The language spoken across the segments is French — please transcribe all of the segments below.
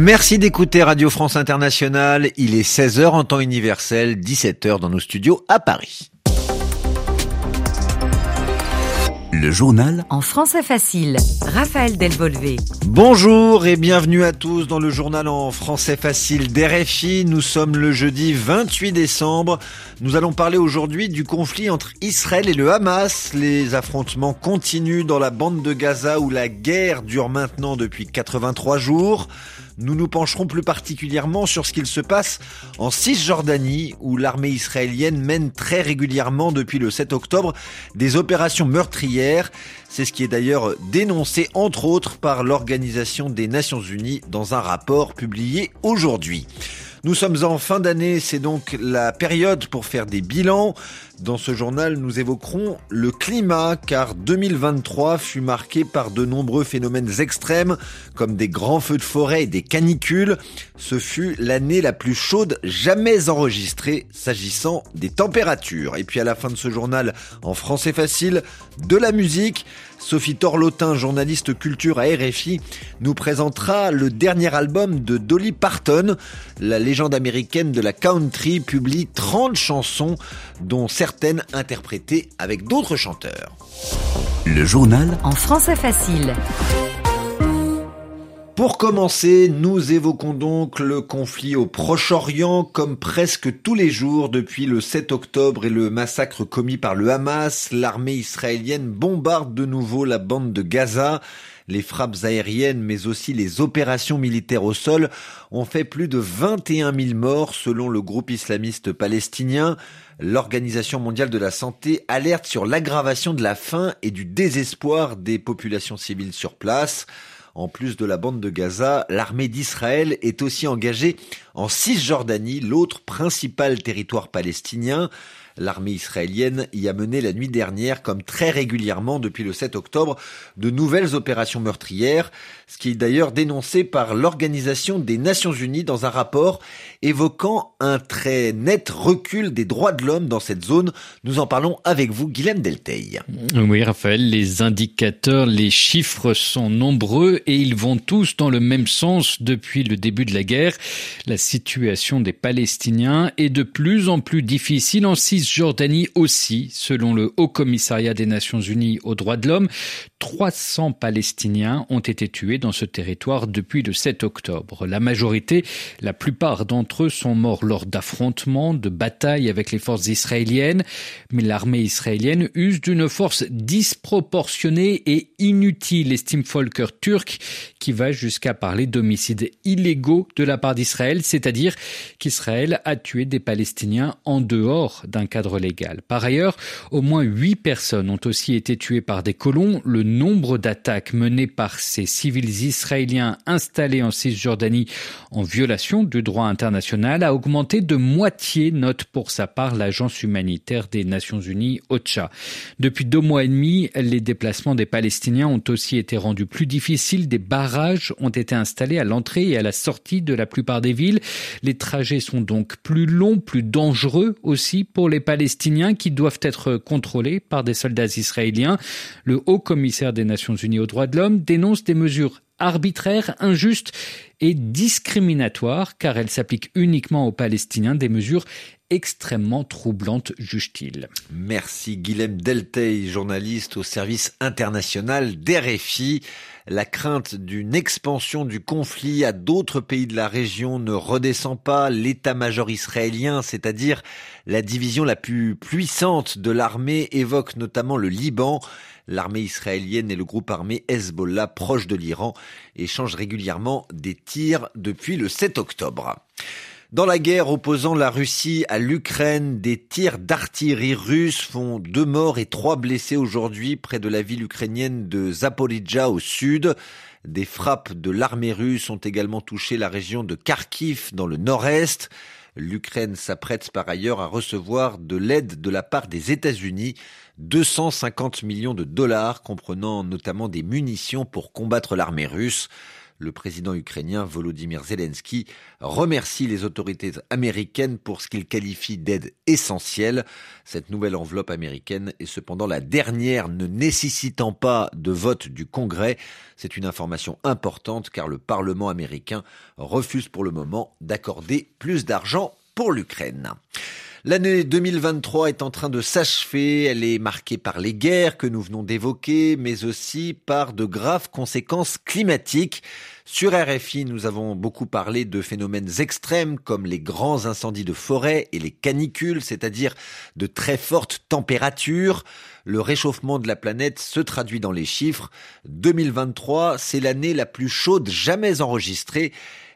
Merci d'écouter Radio France Internationale. Il est 16h en temps universel, 17h dans nos studios à Paris. Le journal En français facile, Raphaël Delvolvé. Bonjour et bienvenue à tous dans le journal en français facile d'RFI. Nous sommes le jeudi 28 décembre. Nous allons parler aujourd'hui du conflit entre Israël et le Hamas. Les affrontements continuent dans la bande de Gaza où la guerre dure maintenant depuis 83 jours. Nous nous pencherons plus particulièrement sur ce qu'il se passe en Cisjordanie, où l'armée israélienne mène très régulièrement depuis le 7 octobre des opérations meurtrières. C'est ce qui est d'ailleurs dénoncé entre autres par l'Organisation des Nations Unies dans un rapport publié aujourd'hui. Nous sommes en fin d'année, c'est donc la période pour faire des bilans. Dans ce journal, nous évoquerons le climat, car 2023 fut marqué par de nombreux phénomènes extrêmes, comme des grands feux de forêt et des canicules. Ce fut l'année la plus chaude jamais enregistrée s'agissant des températures. Et puis à la fin de ce journal, en français facile, de la musique. Sophie Torlotin, journaliste culture à RFI, nous présentera le dernier album de Dolly Parton. Légende américaine de la country publie 30 chansons, dont certaines interprétées avec d'autres chanteurs. Le journal En français facile. Pour commencer, nous évoquons donc le conflit au Proche-Orient comme presque tous les jours depuis le 7 octobre et le massacre commis par le Hamas. L'armée israélienne bombarde de nouveau la bande de Gaza. Les frappes aériennes mais aussi les opérations militaires au sol ont fait plus de 21 000 morts selon le groupe islamiste palestinien. L'Organisation mondiale de la santé alerte sur l'aggravation de la faim et du désespoir des populations civiles sur place. En plus de la bande de Gaza, l'armée d'Israël est aussi engagée en Cisjordanie, l'autre principal territoire palestinien. L'armée israélienne y a mené la nuit dernière, comme très régulièrement depuis le 7 octobre, de nouvelles opérations meurtrières, ce qui est d'ailleurs dénoncé par l'Organisation des Nations Unies dans un rapport évoquant un très net recul des droits de l'homme dans cette zone. Nous en parlons avec vous, Guylaine Delteil. Oui, Raphaël, les indicateurs, les chiffres sont nombreux et ils vont tous dans le même sens depuis le début de la guerre. La situation des Palestiniens est de plus en plus difficile en Cisjordanie aussi, selon le Haut Commissariat des Nations Unies aux droits de l'homme. 300 Palestiniens ont été tués dans ce territoire depuis le 7 octobre. La majorité, la plupart d'entre eux sont morts lors d'affrontements, de batailles avec les forces israéliennes, mais l'armée israélienne use d'une force disproportionnée et inutile, estime Volker Turk, qui va jusqu'à parler d'homicides illégaux de la part d'Israël, c'est-à-dire qu'Israël a tué des Palestiniens en dehors d'un cadre légal. Par ailleurs, au moins huit personnes ont aussi été tuées par des colons. Le nombre d'attaques menées par ces civils israéliens installés en Cisjordanie en violation du droit international a augmenté de moitié, note pour sa part l'agence humanitaire des Nations Unies, OCHA. Depuis deux mois et demi, les déplacements des Palestiniens ont aussi été rendus plus difficiles. Des barrages ont été installés à l'entrée et à la sortie de la plupart des villes. Les trajets sont donc plus longs, plus dangereux aussi pour les Palestiniens qui doivent être contrôlés par des soldats israéliens. Le haut commissaire des Nations Unies aux droits de l'homme dénonce des mesures arbitraires, injustes et discriminatoires car elles s'appliquent uniquement aux Palestiniens, des mesures extrêmement troublantes, juge-t-il. Merci Guilhem Delteil, journaliste au service international d'RFI. La crainte d'une expansion du conflit à d'autres pays de la région ne redescend pas. L'état-major israélien, c'est-à-dire la division la plus puissante de l'armée, évoque notamment le Liban. L'armée israélienne et le groupe armé Hezbollah, proche de l'Iran, échangent régulièrement des tirs depuis le 7 octobre. Dans la guerre opposant la Russie à l'Ukraine, des tirs d'artillerie russe font deux morts et trois blessés aujourd'hui près de la ville ukrainienne de Zaporizhzhia au sud. Des frappes de l'armée russe ont également touché la région de Kharkiv dans le nord-est. L'Ukraine s'apprête par ailleurs à recevoir de l'aide de la part des États-Unis, 250 millions de dollars comprenant notamment des munitions pour combattre l'armée russe. Le président ukrainien Volodymyr Zelensky remercie les autorités américaines pour ce qu'il qualifie d'aide essentielle. Cette nouvelle enveloppe américaine est cependant la dernière ne nécessitant pas de vote du Congrès. C'est une information importante car le Parlement américain refuse pour le moment d'accorder plus d'argent pour l'Ukraine. L'année 2023 est en train de s'achever, elle est marquée par les guerres que nous venons d'évoquer, mais aussi par de graves conséquences climatiques. Sur RFI, nous avons beaucoup parlé de phénomènes extrêmes comme les grands incendies de forêt et les canicules, c'est-à-dire de très fortes températures. Le réchauffement de la planète se traduit dans les chiffres. 2023, c'est l'année la plus chaude jamais enregistrée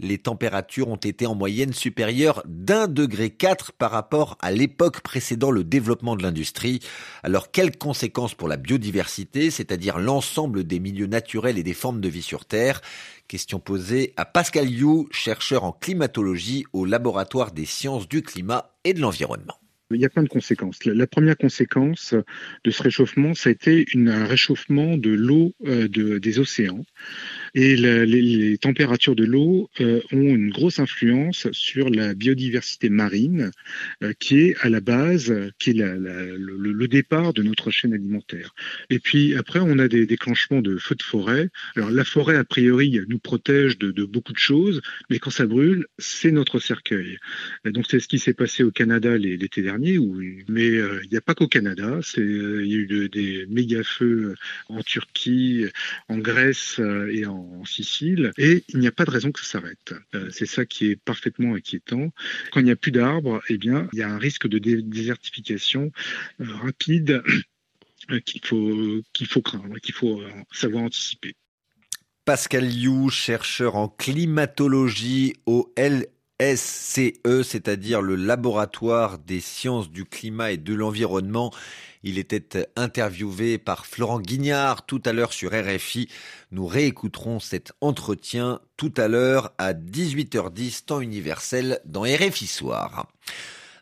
les températures ont été en moyenne supérieures d'un degré 4 par rapport à l'époque précédant le développement de l'industrie. Alors quelles conséquences pour la biodiversité, c'est-à-dire l'ensemble des milieux naturels et des formes de vie sur Terre? Question posée à Pascal You, chercheur en climatologie au laboratoire des sciences du climat et de l'environnement. Il y a plein de conséquences. La, première conséquence de ce réchauffement, ça a été un réchauffement de l'eau euh, des océans. Et les, températures de l'eau euh, ont une grosse influence sur la biodiversité marine, euh, qui est à la base, qui est le, départ de notre chaîne alimentaire. Et puis après, on a des déclenchements de feux de forêt. Alors la forêt, a priori, nous protège de, beaucoup de choses, mais quand ça brûle, c'est notre cercueil. donc c'est ce qui s'est passé au Canada l'été dernier mais euh, il n'y a pas qu'au Canada. Il y a eu des méga feux en Turquie, en Grèce et en, Sicile, et il n'y a pas de raison que ça s'arrête. c'est ça qui est parfaitement inquiétant. Quand il n'y a plus d'arbres, eh bien, il y a un risque de désertification rapide qu'il faut, qu'il faut craindre, qu'il faut savoir anticiper. Pascal Liu, chercheur en climatologie au L SCE, c'est-à-dire le laboratoire des sciences du climat et de l'environnement. Il était interviewé par Florent Guignard tout à l'heure sur RFI. Nous réécouterons cet entretien tout à l'heure à 18h10 temps universel dans RFI Soir.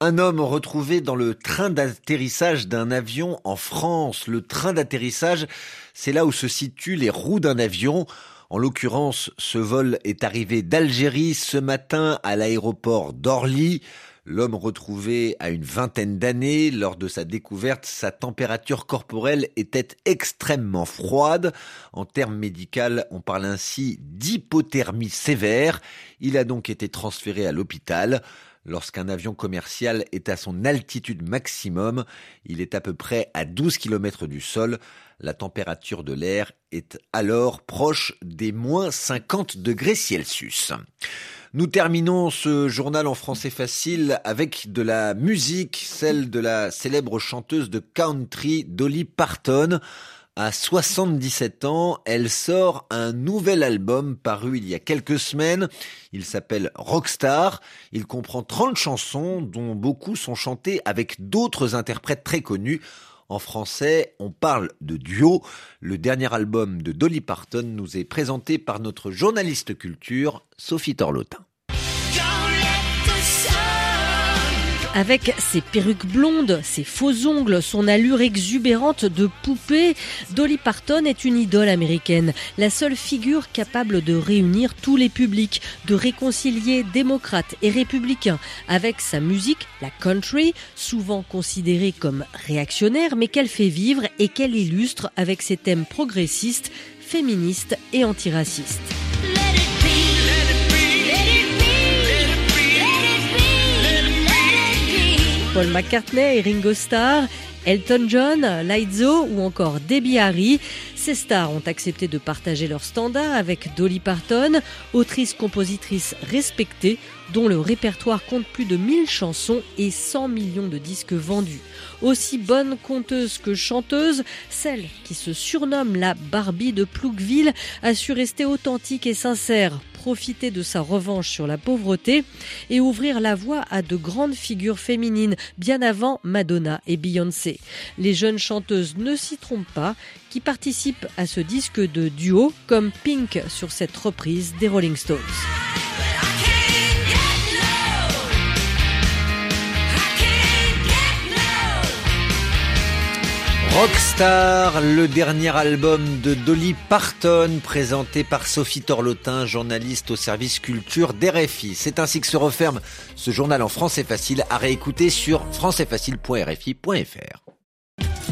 Un homme retrouvé dans le train d'atterrissage d'un avion en France. Le train d'atterrissage, c'est là où se situent les roues d'un avion. En l'occurrence, ce vol est arrivé d'Algérie ce matin à l'aéroport d'Orly. L'homme retrouvé à une vingtaine d'années, lors de sa découverte, sa température corporelle était extrêmement froide. En termes médicaux, on parle ainsi d'hypothermie sévère. Il a donc été transféré à l'hôpital. Lorsqu'un avion commercial est à son altitude maximum, il est à peu près à 12 km du sol. La température de l'air est alors proche des moins 50 degrés Celsius. Nous terminons ce journal en français facile avec de la musique, celle de la célèbre chanteuse de country Dolly Parton. À 77 ans, elle sort un nouvel album paru il y a quelques semaines. Il s'appelle Rockstar. Il comprend 30 chansons dont beaucoup sont chantées avec d'autres interprètes très connus. En français, on parle de duo. Le dernier album de Dolly Parton nous est présenté par notre journaliste culture, Sophie Torlotin. Avec ses perruques blondes, ses faux ongles, son allure exubérante de poupée, Dolly Parton est une idole américaine, la seule figure capable de réunir tous les publics, de réconcilier démocrates et républicains avec sa musique, la country, souvent considérée comme réactionnaire, mais qu'elle fait vivre et qu'elle illustre avec ses thèmes progressistes, féministes et antiracistes. Paul McCartney et Ringo Starr, Elton John, Lizzo ou encore Debbie Harry. Ces stars ont accepté de partager leur standard avec Dolly Parton, autrice-compositrice respectée dont le répertoire compte plus de 1000 chansons et 100 millions de disques vendus. Aussi bonne conteuse que chanteuse, celle qui se surnomme la Barbie de Plouqueville a su rester authentique et sincère, profiter de sa revanche sur la pauvreté et ouvrir la voie à de grandes figures féminines bien avant Madonna et Beyoncé. Les jeunes chanteuses ne s'y trompent pas, qui participent à ce disque de duo comme Pink sur cette reprise des Rolling Stones. Rockstar, le dernier album de Dolly Parton, présenté par Sophie Torlotin, journaliste au service culture d'RFI. C'est ainsi que se referme ce journal en français facile à réécouter sur françaisfacile.rfi.fr.